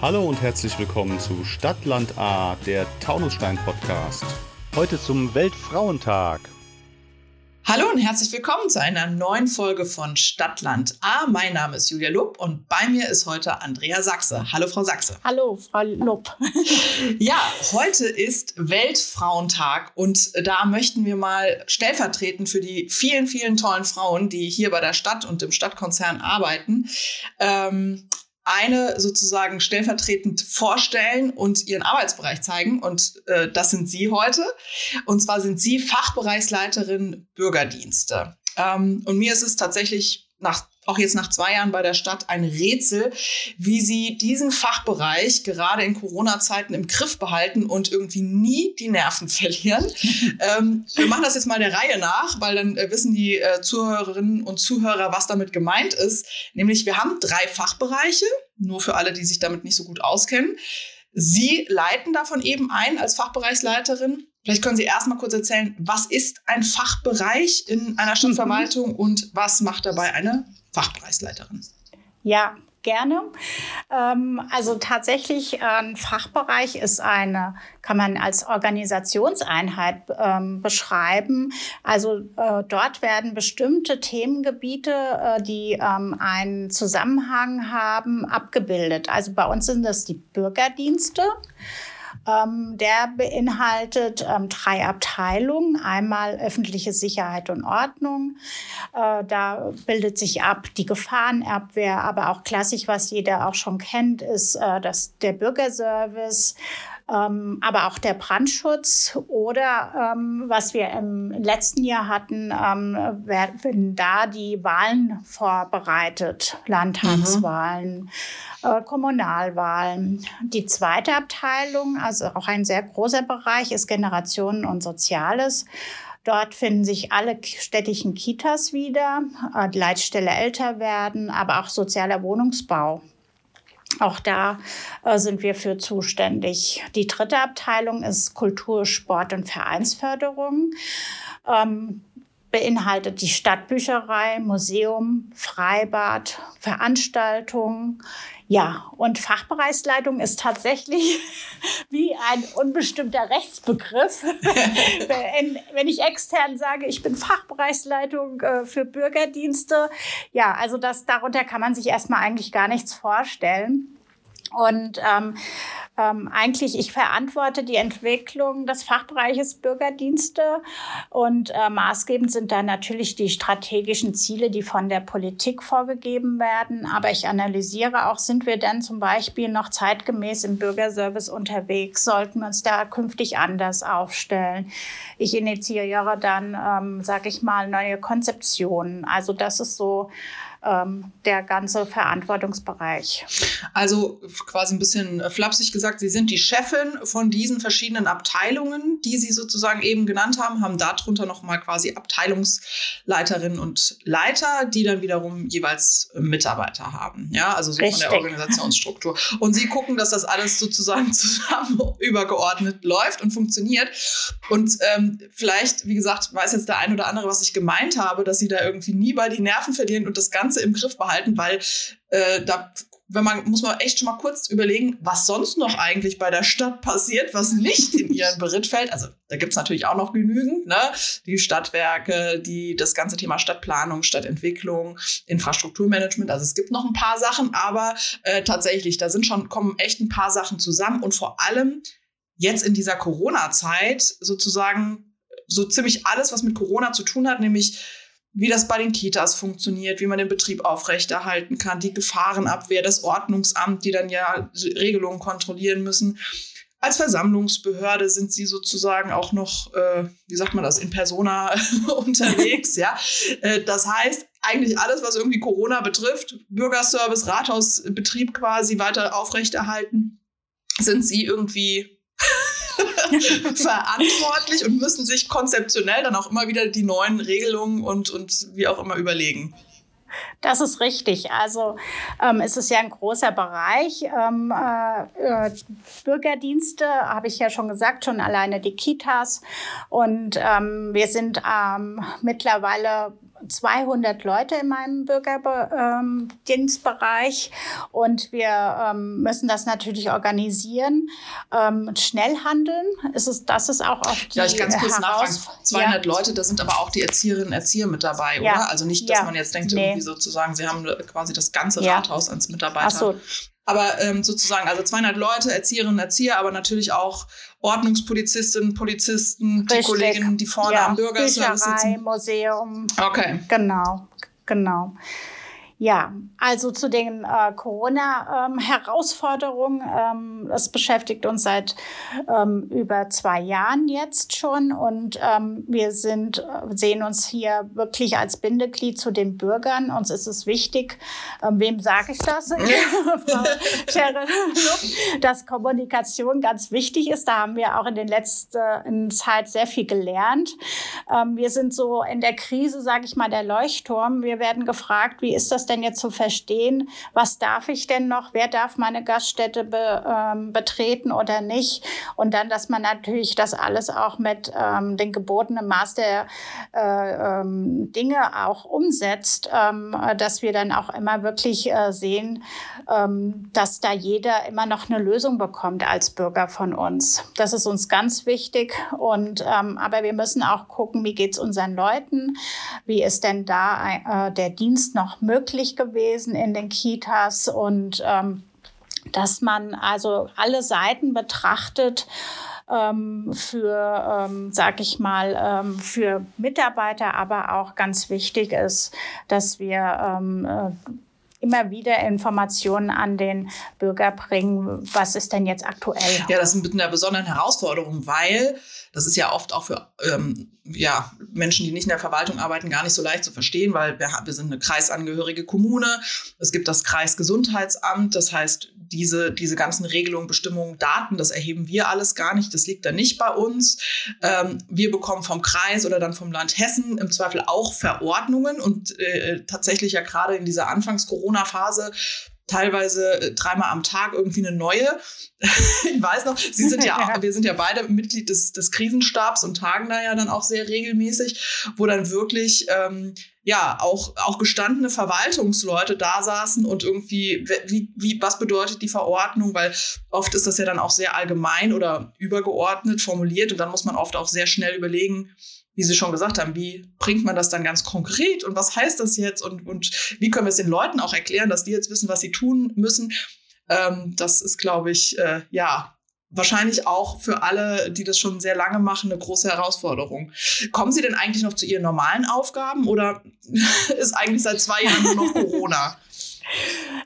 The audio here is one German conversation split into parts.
Hallo und herzlich willkommen zu Stadtland A, der Taunusstein Podcast. Heute zum Weltfrauentag. Hallo und herzlich willkommen zu einer neuen Folge von Stadtland A. Mein Name ist Julia Lupp und bei mir ist heute Andrea Sachse. Hallo, Frau Sachse. Hallo, Frau Lupp. ja, heute ist Weltfrauentag und da möchten wir mal stellvertretend für die vielen, vielen tollen Frauen, die hier bei der Stadt und im Stadtkonzern arbeiten, ähm, eine sozusagen stellvertretend vorstellen und ihren Arbeitsbereich zeigen. Und äh, das sind Sie heute. Und zwar sind Sie Fachbereichsleiterin Bürgerdienste. Ähm, und mir ist es tatsächlich nach auch jetzt nach zwei Jahren bei der Stadt ein Rätsel, wie sie diesen Fachbereich gerade in Corona-Zeiten im Griff behalten und irgendwie nie die Nerven verlieren. ähm, wir machen das jetzt mal der Reihe nach, weil dann äh, wissen die äh, Zuhörerinnen und Zuhörer, was damit gemeint ist. Nämlich, wir haben drei Fachbereiche, nur für alle, die sich damit nicht so gut auskennen. Sie leiten davon eben ein als Fachbereichsleiterin. Vielleicht können Sie erst mal kurz erzählen, was ist ein Fachbereich in einer Stadtverwaltung mhm. und was macht dabei eine Fachbereichsleiterin? Ja, gerne. Ähm, also tatsächlich ein Fachbereich ist eine, kann man als Organisationseinheit ähm, beschreiben. Also äh, dort werden bestimmte Themengebiete, äh, die ähm, einen Zusammenhang haben, abgebildet. Also bei uns sind das die Bürgerdienste. Ähm, der beinhaltet ähm, drei Abteilungen. Einmal öffentliche Sicherheit und Ordnung. Äh, da bildet sich ab die Gefahrenabwehr, aber auch klassisch, was jeder auch schon kennt, ist äh, das, der Bürgerservice. Ähm, aber auch der Brandschutz oder ähm, was wir im letzten Jahr hatten, ähm, werden da die Wahlen vorbereitet, Landtagswahlen. Mhm äh, Kommunalwahlen. Die zweite Abteilung, also auch ein sehr großer Bereich, ist Generationen und Soziales. Dort finden sich alle städtischen Kitas wieder, äh, die Leitstelle älter werden, aber auch sozialer Wohnungsbau. Auch da äh, sind wir für zuständig. Die dritte Abteilung ist Kultur, Sport und Vereinsförderung. Ähm, beinhaltet die Stadtbücherei, Museum, Freibad, Veranstaltungen, ja, und Fachbereichsleitung ist tatsächlich wie ein unbestimmter Rechtsbegriff. Wenn ich extern sage, ich bin Fachbereichsleitung äh, für Bürgerdienste, ja, also das, darunter kann man sich erstmal eigentlich gar nichts vorstellen. Und ähm, ähm, eigentlich, ich verantworte die Entwicklung des Fachbereiches Bürgerdienste und äh, maßgebend sind da natürlich die strategischen Ziele, die von der Politik vorgegeben werden. Aber ich analysiere auch, sind wir denn zum Beispiel noch zeitgemäß im Bürgerservice unterwegs? Sollten wir uns da künftig anders aufstellen? Ich initiiere dann, ähm, sage ich mal, neue Konzeptionen. Also das ist so ähm, der ganze Verantwortungsbereich. Also quasi ein bisschen flapsig gesagt, Sie sind die Chefin von diesen verschiedenen Abteilungen, die Sie sozusagen eben genannt haben, haben darunter nochmal quasi Abteilungsleiterinnen und Leiter, die dann wiederum jeweils Mitarbeiter haben. Ja, also so Richtig. von der Organisationsstruktur. Und Sie gucken, dass das alles sozusagen zusammen übergeordnet läuft und funktioniert. Und ähm, vielleicht, wie gesagt, weiß jetzt der ein oder andere, was ich gemeint habe, dass Sie da irgendwie nie bei die Nerven verlieren und das Ganze Ganze im Griff behalten, weil äh, da wenn man, muss man echt schon mal kurz überlegen, was sonst noch eigentlich bei der Stadt passiert, was nicht in ihren Beritt fällt. Also da gibt es natürlich auch noch genügend, ne? Die Stadtwerke, die das ganze Thema Stadtplanung, Stadtentwicklung, Infrastrukturmanagement. Also es gibt noch ein paar Sachen, aber äh, tatsächlich, da sind schon, kommen echt ein paar Sachen zusammen und vor allem jetzt in dieser Corona-Zeit sozusagen so ziemlich alles, was mit Corona zu tun hat, nämlich wie das bei den Kitas funktioniert, wie man den Betrieb aufrechterhalten kann, die Gefahrenabwehr, das Ordnungsamt, die dann ja Regelungen kontrollieren müssen. Als Versammlungsbehörde sind sie sozusagen auch noch, äh, wie sagt man das, in Persona unterwegs. ja, äh, das heißt eigentlich alles, was irgendwie Corona betrifft, Bürgerservice, Rathausbetrieb quasi weiter aufrechterhalten, sind sie irgendwie verantwortlich und müssen sich konzeptionell dann auch immer wieder die neuen Regelungen und, und wie auch immer überlegen. Das ist richtig. Also ähm, es ist ja ein großer Bereich. Ähm, äh, äh, Bürgerdienste habe ich ja schon gesagt, schon alleine die Kitas. Und ähm, wir sind ähm, mittlerweile 200 Leute in meinem Bürgerdienstbereich und wir ähm, müssen das natürlich organisieren. Ähm, schnell handeln, ist es, das ist auch auf die Ja, ich ganz kurz nachfragen. 200 ja. Leute, da sind aber auch die Erzieherinnen und Erzieher mit dabei, ja. oder? Also nicht, dass ja. man jetzt denkt, nee. irgendwie sozusagen, sie haben quasi das ganze Rathaus als Mitarbeiter. Ach so. Aber ähm, sozusagen, also 200 Leute, Erzieherinnen Erzieher, aber natürlich auch Ordnungspolizistinnen, Polizisten, Richtig. die Kolleginnen, die vorne ja, am Bürgerservice sitzen. Museum. Okay. Genau, genau. Ja, also zu den äh, Corona-Herausforderungen. Ähm, ähm, das beschäftigt uns seit ähm, über zwei Jahren jetzt schon und ähm, wir sind, äh, sehen uns hier wirklich als Bindeglied zu den Bürgern. Uns ist es wichtig, ähm, wem sage ich das? Frau dass Kommunikation ganz wichtig ist. Da haben wir auch in den letzten Zeit sehr viel gelernt. Ähm, wir sind so in der Krise, sage ich mal, der Leuchtturm. Wir werden gefragt, wie ist das denn jetzt zu verstehen, was darf ich denn noch, wer darf meine Gaststätte be, ähm, betreten oder nicht. Und dann, dass man natürlich das alles auch mit ähm, den gebotenen Maß der äh, ähm, Dinge auch umsetzt, ähm, dass wir dann auch immer wirklich äh, sehen, ähm, dass da jeder immer noch eine Lösung bekommt als Bürger von uns. Das ist uns ganz wichtig. Und ähm, aber wir müssen auch gucken, wie geht es unseren Leuten, wie ist denn da äh, der Dienst noch möglich möglich gewesen in den Kitas und ähm, dass man also alle Seiten betrachtet ähm, für, ähm, sag ich mal, ähm, für Mitarbeiter, aber auch ganz wichtig ist, dass wir ähm, äh, immer wieder Informationen an den Bürger bringen, was ist denn jetzt aktuell. Ja, das ist mit einer besonderen Herausforderung, weil das ist ja oft auch für ähm, ja, Menschen, die nicht in der Verwaltung arbeiten, gar nicht so leicht zu verstehen, weil wir, wir sind eine kreisangehörige Kommune. Es gibt das Kreisgesundheitsamt. Das heißt, diese, diese ganzen Regelungen, Bestimmungen, Daten, das erheben wir alles gar nicht. Das liegt da nicht bei uns. Ähm, wir bekommen vom Kreis oder dann vom Land Hessen im Zweifel auch Verordnungen und äh, tatsächlich ja gerade in dieser Anfangs-Corona-Phase teilweise äh, dreimal am Tag irgendwie eine neue. ich weiß noch, Sie sind ja, auch, wir sind ja beide Mitglied des, des Krisenstabs und tagen da ja dann auch sehr regelmäßig, wo dann wirklich ähm, ja auch, auch gestandene Verwaltungsleute da saßen und irgendwie, wie, wie, was bedeutet die Verordnung, weil oft ist das ja dann auch sehr allgemein oder übergeordnet formuliert und dann muss man oft auch sehr schnell überlegen, wie Sie schon gesagt haben, wie bringt man das dann ganz konkret und was heißt das jetzt und, und wie können wir es den Leuten auch erklären, dass die jetzt wissen, was sie tun müssen. Ähm, das ist, glaube ich, äh, ja, wahrscheinlich auch für alle, die das schon sehr lange machen, eine große Herausforderung. Kommen Sie denn eigentlich noch zu Ihren normalen Aufgaben oder ist eigentlich seit zwei Jahren nur noch Corona?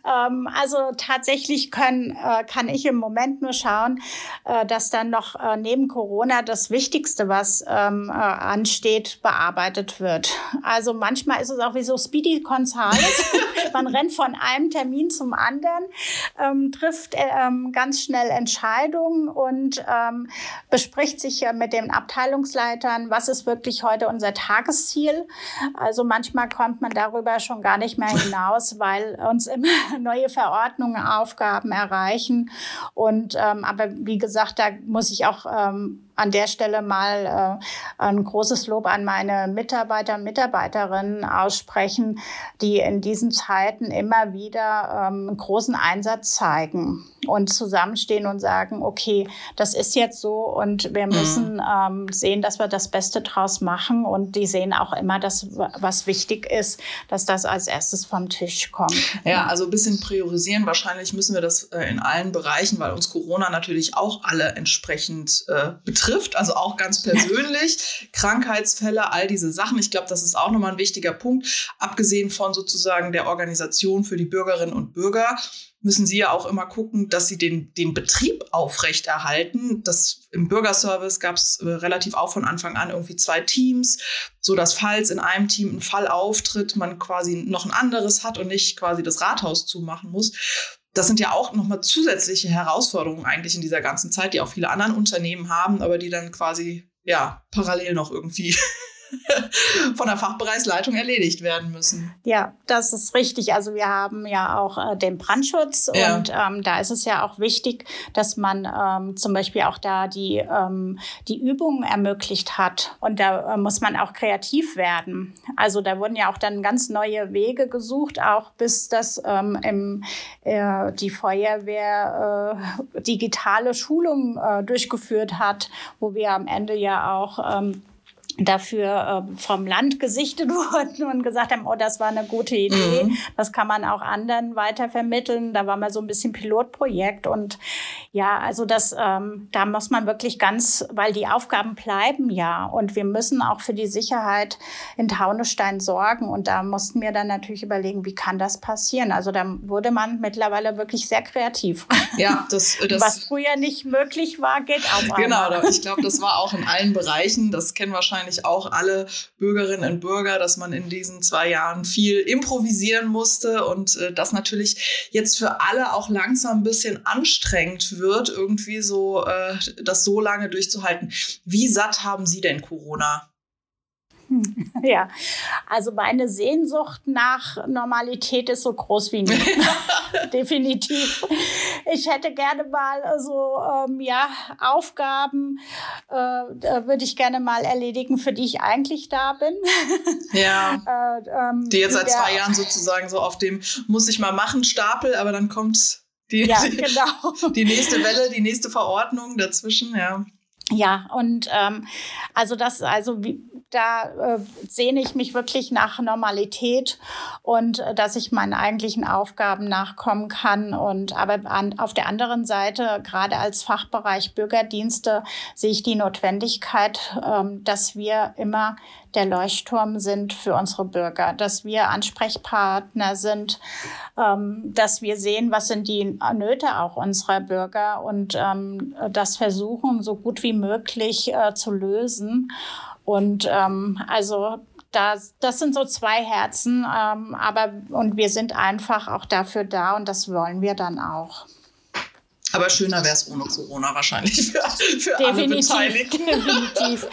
Ähm, also tatsächlich können, äh, kann ich im Moment nur schauen, äh, dass dann noch äh, neben Corona das Wichtigste, was ähm, äh, ansteht, bearbeitet wird. Also manchmal ist es auch wie so Speedy Gonzales. Man rennt von einem Termin zum anderen, ähm, trifft ganz schnell Entscheidungen und bespricht sich mit den Abteilungsleitern, was ist wirklich heute unser Tagesziel. Also manchmal kommt man darüber schon gar nicht mehr hinaus, weil uns immer neue Verordnungen, Aufgaben erreichen. Und ähm, aber wie gesagt, da muss ich auch ähm, an der Stelle mal äh, ein großes Lob an meine Mitarbeiter und Mitarbeiterinnen aussprechen, die in diesen Zeiten immer wieder ähm, großen Einsatz zeigen und zusammenstehen und sagen, okay, das ist jetzt so und wir mhm. müssen ähm, sehen, dass wir das Beste draus machen. Und die sehen auch immer, dass was wichtig ist, dass das als erstes vom Tisch kommt. Ja, also ein bisschen priorisieren. Wahrscheinlich müssen wir das äh, in allen Bereichen, weil uns Corona natürlich auch alle entsprechend äh, betrifft betrifft, also auch ganz persönlich, Krankheitsfälle, all diese Sachen. Ich glaube, das ist auch nochmal ein wichtiger Punkt. Abgesehen von sozusagen der Organisation für die Bürgerinnen und Bürger müssen Sie ja auch immer gucken, dass Sie den, den Betrieb aufrechterhalten. Das, Im Bürgerservice gab es äh, relativ auch von Anfang an irgendwie zwei Teams, so dass falls in einem Team ein Fall auftritt, man quasi noch ein anderes hat und nicht quasi das Rathaus zumachen muss das sind ja auch nochmal zusätzliche Herausforderungen eigentlich in dieser ganzen Zeit, die auch viele anderen Unternehmen haben, aber die dann quasi ja parallel noch irgendwie von der Fachbereichsleitung erledigt werden müssen. Ja, das ist richtig. Also wir haben ja auch äh, den Brandschutz ja. und ähm, da ist es ja auch wichtig, dass man ähm, zum Beispiel auch da die, ähm, die Übungen ermöglicht hat. Und da äh, muss man auch kreativ werden. Also da wurden ja auch dann ganz neue Wege gesucht, auch bis das ähm, im, äh, die Feuerwehr äh, digitale Schulungen äh, durchgeführt hat, wo wir am Ende ja auch ähm, dafür äh, vom Land gesichtet wurden und gesagt haben, oh, das war eine gute Idee. Mhm. Das kann man auch anderen weiter vermitteln. Da war mal so ein bisschen Pilotprojekt und ja, also das, ähm, da muss man wirklich ganz, weil die Aufgaben bleiben ja und wir müssen auch für die Sicherheit in Taunusstein sorgen und da mussten wir dann natürlich überlegen, wie kann das passieren? Also da wurde man mittlerweile wirklich sehr kreativ. Ja, das, das was früher nicht möglich war, geht auch. Genau, ich glaube, das war auch in allen Bereichen. Das kennen wahrscheinlich wahrscheinlich auch alle Bürgerinnen und Bürger, dass man in diesen zwei Jahren viel improvisieren musste und äh, das natürlich jetzt für alle auch langsam ein bisschen anstrengend wird, irgendwie so äh, das so lange durchzuhalten. Wie satt haben Sie denn Corona? Ja, also meine Sehnsucht nach Normalität ist so groß wie nie. Definitiv. Ich hätte gerne mal so ähm, ja, Aufgaben, äh, würde ich gerne mal erledigen, für die ich eigentlich da bin. Ja. äh, ähm, die jetzt seit zwei Jahren sozusagen so auf dem muss ich mal machen Stapel, aber dann kommt die, ja, genau. die nächste Welle, die nächste Verordnung dazwischen, ja. Ja, und ähm, also das, also wie, da äh, sehne ich mich wirklich nach Normalität und äh, dass ich meinen eigentlichen Aufgaben nachkommen kann. Und aber an, auf der anderen Seite, gerade als Fachbereich Bürgerdienste, sehe ich die Notwendigkeit, ähm, dass wir immer der Leuchtturm sind für unsere Bürger, dass wir Ansprechpartner sind, ähm, dass wir sehen, was sind die Nöte auch unserer Bürger und ähm, das versuchen, so gut wie möglich äh, zu lösen. Und ähm, also das, das sind so zwei Herzen, ähm, aber und wir sind einfach auch dafür da und das wollen wir dann auch. Aber schöner wäre es ohne Corona wahrscheinlich für, für definitiv, alle Beteiligten. Definitiv.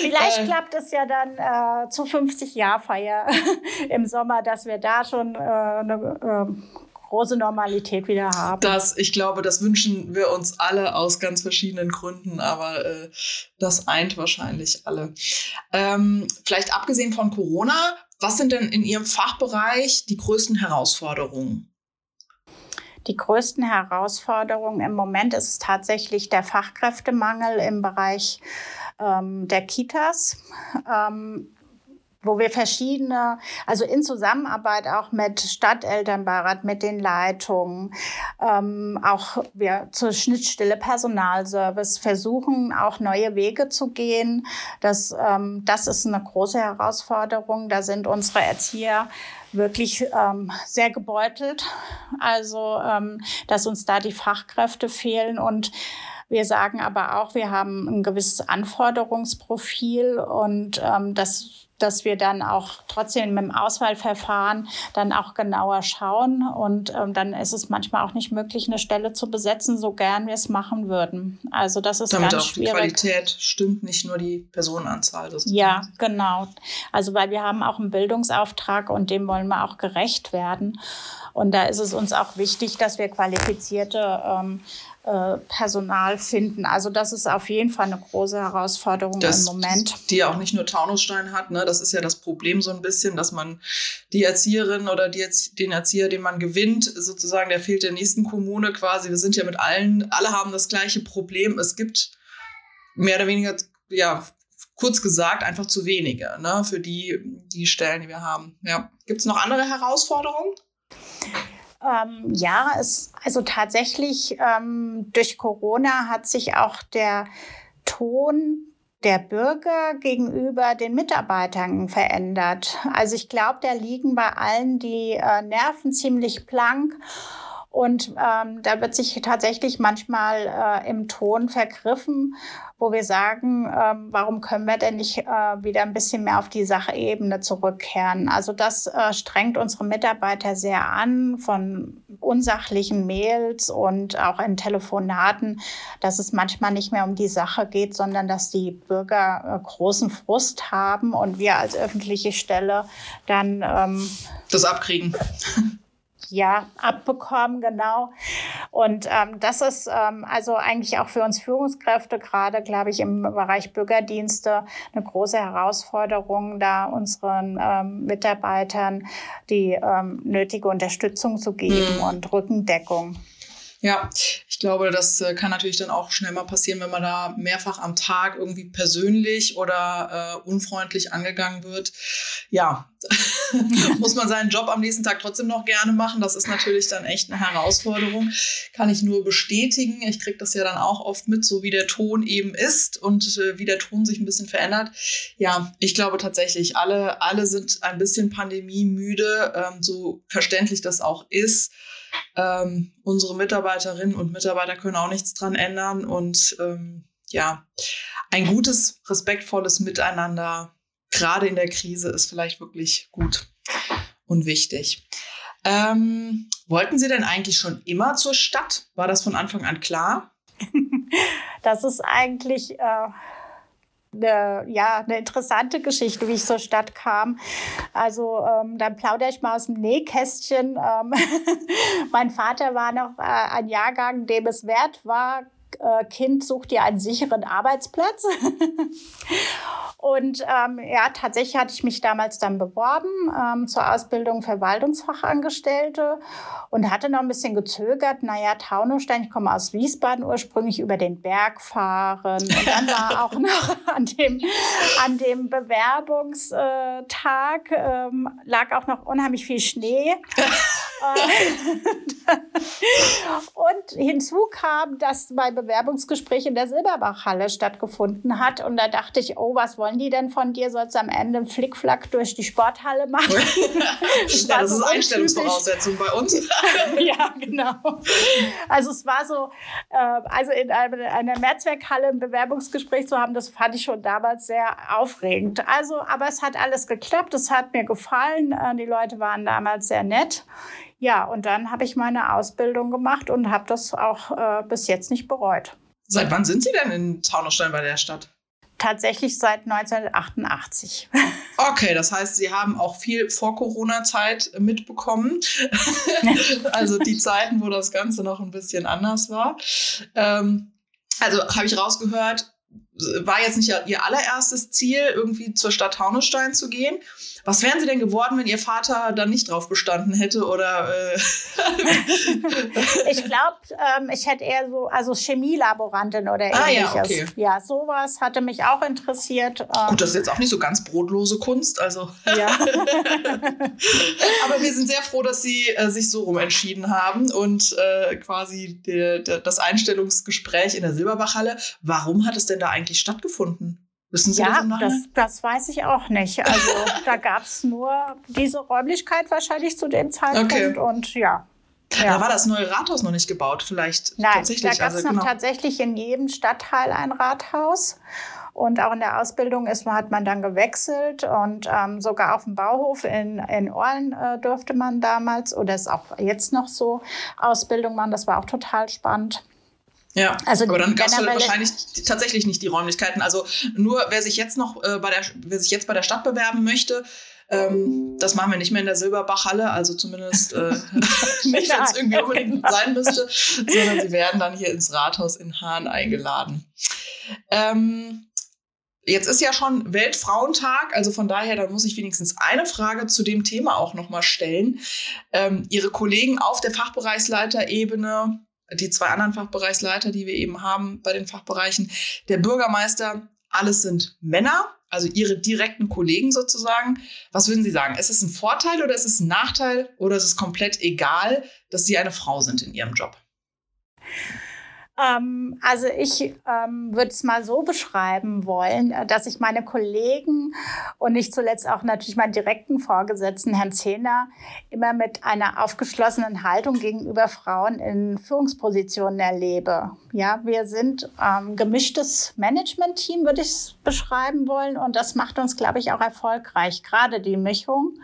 Vielleicht äh, klappt es ja dann äh, zu 50 Jahr Feier im Sommer, dass wir da schon äh, eine äh, große Normalität wieder haben. Das, ich glaube, das wünschen wir uns alle aus ganz verschiedenen Gründen, aber äh, das eint wahrscheinlich alle. Ähm, vielleicht abgesehen von Corona, was sind denn in Ihrem Fachbereich die größten Herausforderungen? Die größten Herausforderungen im Moment ist tatsächlich der Fachkräftemangel im Bereich ähm, der Kitas. Ähm, wo wir verschiedene, also in Zusammenarbeit auch mit Stadtelternbeirat, mit den Leitungen, ähm, auch wir zur Schnittstelle Personalservice versuchen, auch neue Wege zu gehen. Das, ähm, das ist eine große Herausforderung. Da sind unsere Erzieher wirklich ähm, sehr gebeutelt. Also, ähm, dass uns da die Fachkräfte fehlen und wir sagen aber auch, wir haben ein gewisses Anforderungsprofil und ähm, das dass wir dann auch trotzdem mit dem Auswahlverfahren dann auch genauer schauen. Und ähm, dann ist es manchmal auch nicht möglich, eine Stelle zu besetzen, so gern wir es machen würden. Also das ist Damit ganz auch schwierig. die Qualität stimmt, nicht nur die Personenanzahl. ja, genau. Also weil wir haben auch einen Bildungsauftrag und dem wollen wir auch gerecht werden. Und da ist es uns auch wichtig, dass wir qualifizierte ähm, äh, Personal finden. Also das ist auf jeden Fall eine große Herausforderung das, im Moment. Die ja auch nicht nur Taunusstein hat. Ne? Das ist ja das Problem so ein bisschen, dass man die Erzieherin oder die, den Erzieher, den man gewinnt, sozusagen, der fehlt der nächsten Kommune quasi. Wir sind ja mit allen, alle haben das gleiche Problem. Es gibt mehr oder weniger, ja, kurz gesagt, einfach zu wenige ne? für die, die Stellen, die wir haben. Ja. Gibt es noch andere Herausforderungen? Ähm, ja, es, also tatsächlich ähm, durch Corona hat sich auch der Ton der Bürger gegenüber den Mitarbeitern verändert. Also ich glaube, da liegen bei allen die äh, Nerven ziemlich blank. Und ähm, da wird sich tatsächlich manchmal äh, im Ton vergriffen, wo wir sagen, ähm, warum können wir denn nicht äh, wieder ein bisschen mehr auf die Sachebene zurückkehren? Also das äh, strengt unsere Mitarbeiter sehr an von unsachlichen Mails und auch in Telefonaten, dass es manchmal nicht mehr um die Sache geht, sondern dass die Bürger äh, großen Frust haben und wir als öffentliche Stelle dann ähm, das abkriegen. Ja, abbekommen, genau. Und ähm, das ist ähm, also eigentlich auch für uns Führungskräfte, gerade, glaube ich, im Bereich Bürgerdienste, eine große Herausforderung, da unseren ähm, Mitarbeitern die ähm, nötige Unterstützung zu geben mhm. und Rückendeckung. Ja, ich glaube, das äh, kann natürlich dann auch schnell mal passieren, wenn man da mehrfach am Tag irgendwie persönlich oder äh, unfreundlich angegangen wird. Ja, muss man seinen Job am nächsten Tag trotzdem noch gerne machen. Das ist natürlich dann echt eine Herausforderung. Kann ich nur bestätigen. Ich kriege das ja dann auch oft mit, so wie der Ton eben ist und äh, wie der Ton sich ein bisschen verändert. Ja, ich glaube tatsächlich, alle, alle sind ein bisschen pandemiemüde, ähm, so verständlich das auch ist. Ähm, unsere Mitarbeiterinnen und Mitarbeiter können auch nichts dran ändern und ähm, ja, ein gutes, respektvolles Miteinander, gerade in der Krise, ist vielleicht wirklich gut und wichtig. Ähm, wollten Sie denn eigentlich schon immer zur Stadt? War das von Anfang an klar? das ist eigentlich äh, eine, ja, eine interessante Geschichte, wie ich zur Stadt kam. Also ähm, dann plaudere ich mal aus dem Nähkästchen. Ähm, mein Vater war noch äh, ein Jahrgang, dem es wert war, Kind sucht dir einen sicheren Arbeitsplatz. und ähm, ja, tatsächlich hatte ich mich damals dann beworben ähm, zur Ausbildung Verwaltungsfachangestellte und hatte noch ein bisschen gezögert. Naja, Taunusstein, ich komme aus Wiesbaden ursprünglich über den Berg fahren. Und dann war auch noch an dem, an dem Bewerbungstag ähm, lag auch noch unheimlich viel Schnee. und hinzu kam, dass mein Bewerbungsgespräch in der Silberbachhalle stattgefunden hat. Und da dachte ich, oh, was wollen die denn von dir? Sollst du am Ende einen Flickflack durch die Sporthalle machen? das, ja, das ist Einstellungsvoraussetzung bei uns. ja, genau. Also es war so, äh, also in einer Mehrzweckhalle ein Bewerbungsgespräch zu haben, das fand ich schon damals sehr aufregend. Also, aber es hat alles geklappt, es hat mir gefallen. Äh, die Leute waren damals sehr nett. Ja, und dann habe ich meine Ausbildung gemacht und habe das auch äh, bis jetzt nicht bereut. Seit wann sind Sie denn in Taunusstein bei der Stadt? Tatsächlich seit 1988. Okay, das heißt, Sie haben auch viel vor Corona-Zeit mitbekommen. also die Zeiten, wo das Ganze noch ein bisschen anders war. Ähm, also habe ich rausgehört, war jetzt nicht Ihr allererstes Ziel, irgendwie zur Stadt Taunusstein zu gehen. Was wären Sie denn geworden, wenn Ihr Vater da nicht drauf bestanden hätte? Oder äh ich glaube, ähm, ich hätte eher so, also Chemielaborantin oder ähnliches. Ah, ja, okay. ja, sowas hatte mich auch interessiert. Ähm Gut, das ist jetzt auch nicht so ganz brotlose Kunst, also. Ja. Aber wir sind sehr froh, dass Sie äh, sich so rum entschieden haben und äh, quasi der, der, das Einstellungsgespräch in der Silberbachhalle. Warum hat es denn da eigentlich stattgefunden? Wissen Sie ja, das, das, das weiß ich auch nicht. Also da gab es nur diese Räumlichkeit wahrscheinlich zu dem Zeitpunkt okay. und ja. Ja. Da war das neue Rathaus noch nicht gebaut, vielleicht Nein, tatsächlich. Da gab es also, genau. tatsächlich in jedem Stadtteil ein Rathaus. Und auch in der Ausbildung ist, hat man dann gewechselt und ähm, sogar auf dem Bauhof in, in Orlen äh, durfte man damals, oder ist auch jetzt noch so, Ausbildung machen. Das war auch total spannend. Ja, also aber dann gab es wahrscheinlich tatsächlich nicht die Räumlichkeiten. Also nur wer sich jetzt noch äh, bei der, wer sich jetzt bei der Stadt bewerben möchte, ähm, das machen wir nicht mehr in der Silberbachhalle, also zumindest äh, nicht, wenn es irgendwie unbedingt sein müsste, sondern sie werden dann hier ins Rathaus in Hahn eingeladen. Ähm, Jetzt ist ja schon Weltfrauentag, also von daher, da muss ich wenigstens eine Frage zu dem Thema auch nochmal stellen. Ähm, Ihre Kollegen auf der Fachbereichsleiterebene die zwei anderen Fachbereichsleiter, die wir eben haben bei den Fachbereichen, der Bürgermeister, alles sind Männer, also ihre direkten Kollegen sozusagen. Was würden Sie sagen? Ist es ein Vorteil oder ist es ein Nachteil oder ist es komplett egal, dass Sie eine Frau sind in Ihrem Job? Ähm, also ich ähm, würde es mal so beschreiben wollen, äh, dass ich meine Kollegen und nicht zuletzt auch natürlich meinen direkten Vorgesetzten, Herrn Zehner, immer mit einer aufgeschlossenen Haltung gegenüber Frauen in Führungspositionen erlebe. Ja, wir sind ähm, gemischtes Management-Team, würde ich es beschreiben wollen. Und das macht uns, glaube ich, auch erfolgreich, gerade die Mischung.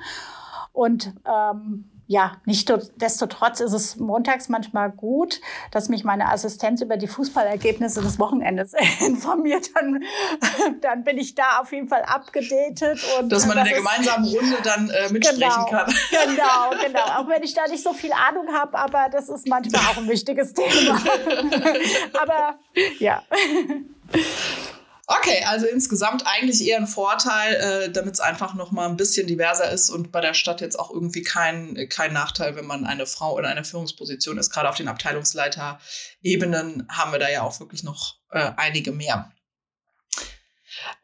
Und ähm, ja, nicht desto trotz ist es montags manchmal gut, dass mich meine Assistenz über die Fußballergebnisse des Wochenendes informiert. Dann, dann bin ich da auf jeden Fall abgedatet. Und dass man in der gemeinsamen Runde dann äh, mitsprechen genau, kann. Genau, genau. Auch wenn ich da nicht so viel Ahnung habe, aber das ist manchmal auch ein wichtiges Thema. aber ja. Okay, also insgesamt eigentlich eher ein Vorteil, äh, damit es einfach noch mal ein bisschen diverser ist und bei der Stadt jetzt auch irgendwie kein, kein Nachteil, wenn man eine Frau in einer Führungsposition ist. Gerade auf den Abteilungsleiterebenen haben wir da ja auch wirklich noch äh, einige mehr.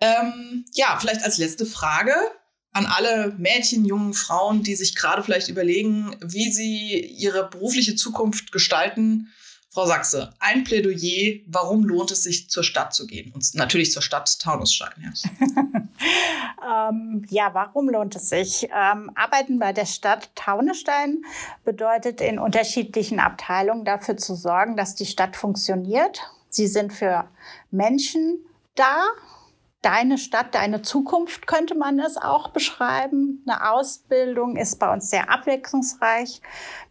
Ähm, ja, vielleicht als letzte Frage an alle Mädchen, jungen Frauen, die sich gerade vielleicht überlegen, wie sie ihre berufliche Zukunft gestalten Frau Sachse, ein Plädoyer, warum lohnt es sich, zur Stadt zu gehen? Und natürlich zur Stadt Taunusstein. Ja, ähm, ja warum lohnt es sich? Ähm, Arbeiten bei der Stadt Taunusstein bedeutet in unterschiedlichen Abteilungen dafür zu sorgen, dass die Stadt funktioniert. Sie sind für Menschen da, deine Stadt, deine Zukunft könnte man es auch beschreiben. Eine Ausbildung ist bei uns sehr abwechslungsreich.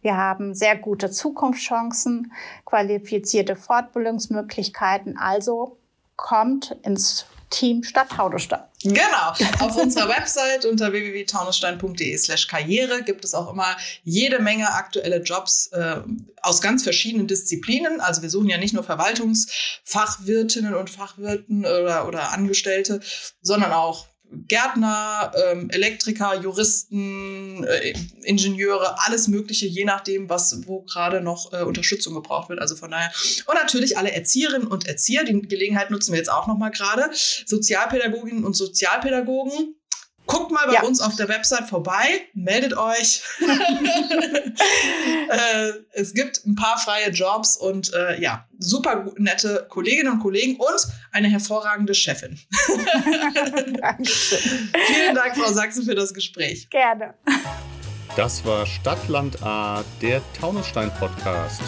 Wir haben sehr gute Zukunftschancen, qualifizierte Fortbildungsmöglichkeiten. Also kommt ins Team Stadt Taunusstein. Genau. Auf unserer Website unter www.taunusstein.de slash karriere gibt es auch immer jede Menge aktuelle Jobs äh, aus ganz verschiedenen Disziplinen. Also wir suchen ja nicht nur Verwaltungsfachwirtinnen und Fachwirten oder, oder Angestellte, sondern auch Gärtner, ähm, Elektriker, Juristen, äh, Ingenieure, alles Mögliche, je nachdem, was wo gerade noch äh, Unterstützung gebraucht wird. Also von daher und natürlich alle Erzieherinnen und Erzieher. Die Gelegenheit nutzen wir jetzt auch noch mal gerade. Sozialpädagoginnen und Sozialpädagogen Guckt mal bei ja. uns auf der Website vorbei, meldet euch. äh, es gibt ein paar freie Jobs und äh, ja, super nette Kolleginnen und Kollegen und eine hervorragende Chefin. Vielen Dank, Frau Sachse, für das Gespräch. Gerne. Das war Stadtland A, der Taunusstein-Podcast.